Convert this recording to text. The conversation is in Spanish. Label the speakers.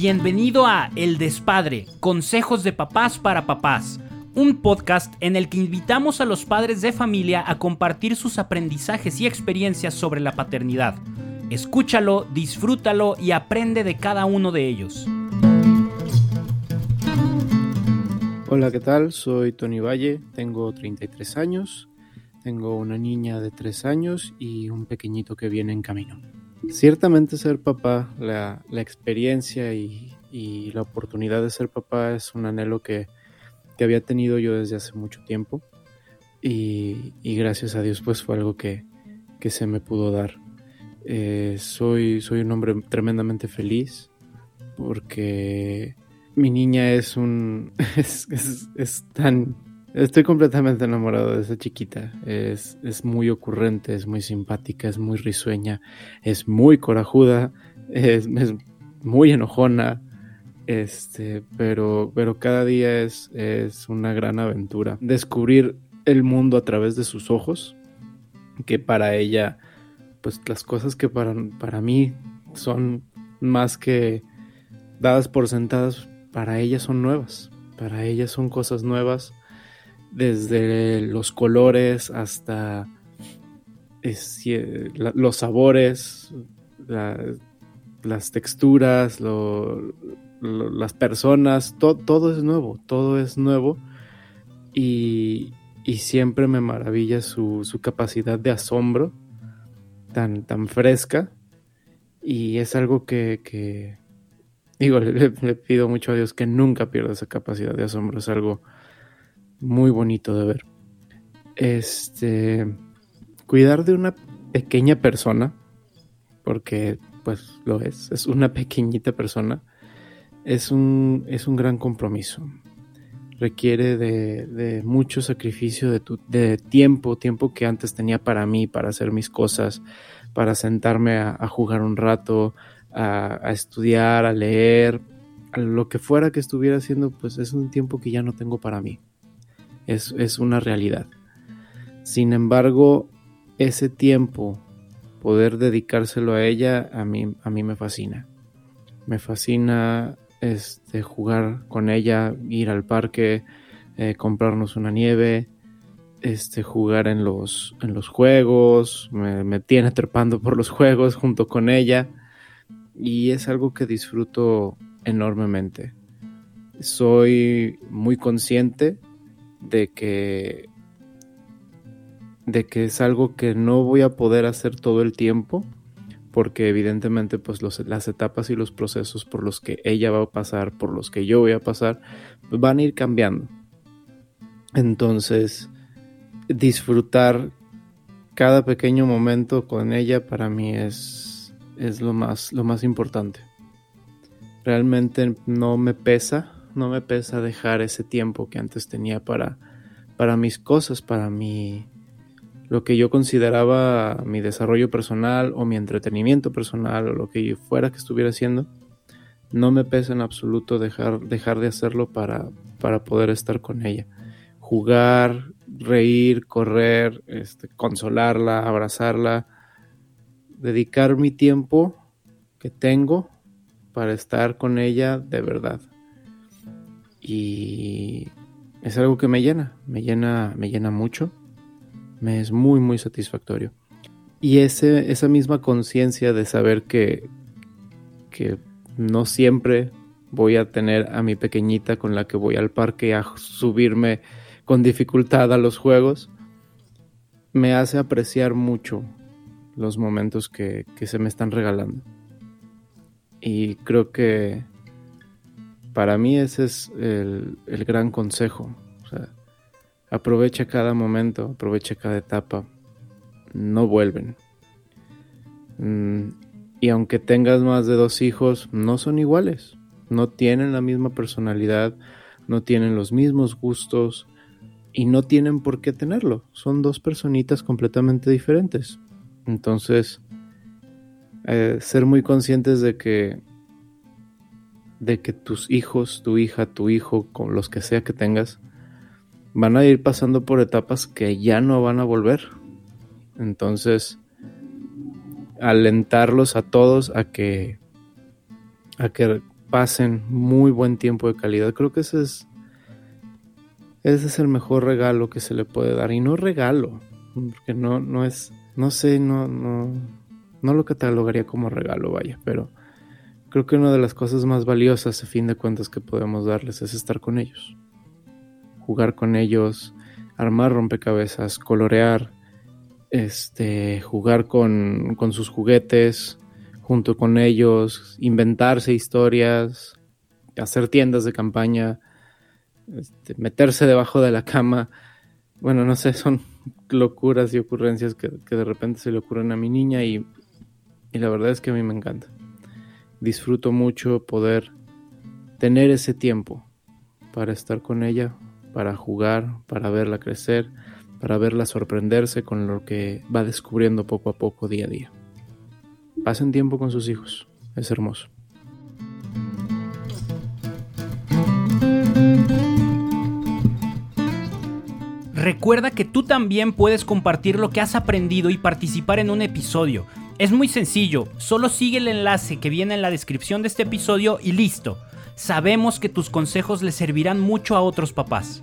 Speaker 1: Bienvenido a El Despadre, Consejos de Papás para Papás, un podcast en el que invitamos a los padres de familia a compartir sus aprendizajes y experiencias sobre la paternidad. Escúchalo, disfrútalo y aprende de cada uno de ellos.
Speaker 2: Hola, ¿qué tal? Soy Tony Valle, tengo 33 años, tengo una niña de 3 años y un pequeñito que viene en camino. Ciertamente ser papá, la, experiencia y, la oportunidad de ser papá es un anhelo que, había tenido yo desde hace mucho tiempo y, gracias a Dios pues fue algo que, se me pudo dar. Eh, soy, soy un hombre tremendamente feliz porque mi niña es un... es tan Estoy completamente enamorado de esa chiquita. Es, muy ocurrente, es muy simpática, es muy risueña, es muy corajuda, es, muy enojona. Este, pero, pero cada día es, es una gran aventura. Descubrir el mundo a través de sus ojos, que para ella, pues las cosas que para, para mí son más que dadas por sentadas, para ella son nuevas. Para ella son cosas nuevas desde los colores hasta los sabores, las texturas, las personas, todo es nuevo, todo es nuevo. Y, siempre me maravilla su, capacidad de asombro tan, tan fresca. Y es algo que, digo, le, le, pido mucho a Dios que nunca pierda esa capacidad de asombro, es algo muy bonito de ver. Este, cuidar de una pequeña persona, porque pues lo es, es una pequeñita persona, es un, es un gran compromiso. Requiere de, mucho sacrificio de, tu, de tiempo, tiempo que antes tenía para mí, para hacer mis cosas, para sentarme a, jugar un rato, a, a, estudiar, a leer, a lo que fuera que estuviera haciendo, pues es un tiempo que ya no tengo para mí es, una realidad. Sin embargo, ese tiempo, poder dedicárselo a ella, a mí, a mí me fascina. Me fascina este, jugar con ella, ir al parque, eh, comprarnos una nieve, este, jugar en los, en los juegos, me, me, tiene trepando por los juegos junto con ella y es algo que disfruto enormemente. Soy muy consciente de que de que es algo que no voy a poder hacer todo el tiempo porque evidentemente pues las etapas y los procesos por los que ella va a pasar, por los que yo voy a pasar, van a ir cambiando. Entonces, disfrutar cada pequeño momento con ella para mí es, es lo, más, lo más importante. Realmente no me pesa no me pesa dejar ese tiempo que antes tenía para, para mis cosas, para mi, lo que yo consideraba mi desarrollo personal o mi entretenimiento personal o lo que fuera que estuviera haciendo. No me pesa en absoluto dejar, dejar de hacerlo para, para poder estar con ella. Jugar, reír, correr, este, consolarla, abrazarla, dedicar mi tiempo que tengo para estar con ella de verdad y es algo que me llena, me llena, me llena mucho, me es muy, muy satisfactorio. Y ese, esa misma conciencia de saber que, que no siempre voy a tener a mi pequeñita con la que voy al parque a subirme con dificultad a los juegos, me hace apreciar mucho los momentos que, que se me están regalando. Y creo que para mí ese es el, gran consejo. aprovecha cada momento, aprovecha cada etapa. No vuelven. Mm, y aunque tengas más de dos hijos, no son iguales. No tienen la misma personalidad, no tienen los mismos gustos y no tienen por qué tenerlo. Son dos personitas completamente diferentes. Entonces, eh, ser muy conscientes de que de que tus hijos, tu hija, tu hijo, con los que sea que tengas, van a ir pasando por etapas que ya no van a volver. Entonces, alentarlos a todos a que a que pasen muy buen tiempo de calidad. Creo que ese es, ese es el mejor regalo que se le puede dar. Y no regalo, porque no, no es, no sé, no, no, no lo catalogaría como regalo, vaya, pero creo que una de las cosas más valiosas a fin de cuentas que podemos darles es estar con ellos. Jugar con ellos, armar rompecabezas, colorear, este, jugar con, con sus juguetes, junto con ellos, inventarse historias, hacer tiendas de campaña, este, meterse debajo de la cama. Bueno, no sé, son locuras y ocurrencias que, de repente se le ocurren a mi niña y, y la verdad es que a mí me encanta. Disfruto mucho poder tener ese tiempo para estar con ella, para jugar, para verla crecer, para verla sorprenderse con lo que va descubriendo poco a poco día a día. Pasen tiempo con sus hijos, es hermoso.
Speaker 1: Recuerda que tú también puedes compartir lo que has aprendido y participar en un episodio. Es muy sencillo, solo sigue el enlace que viene en la descripción de este episodio y listo. Sabemos que tus consejos le servirán mucho a otros papás.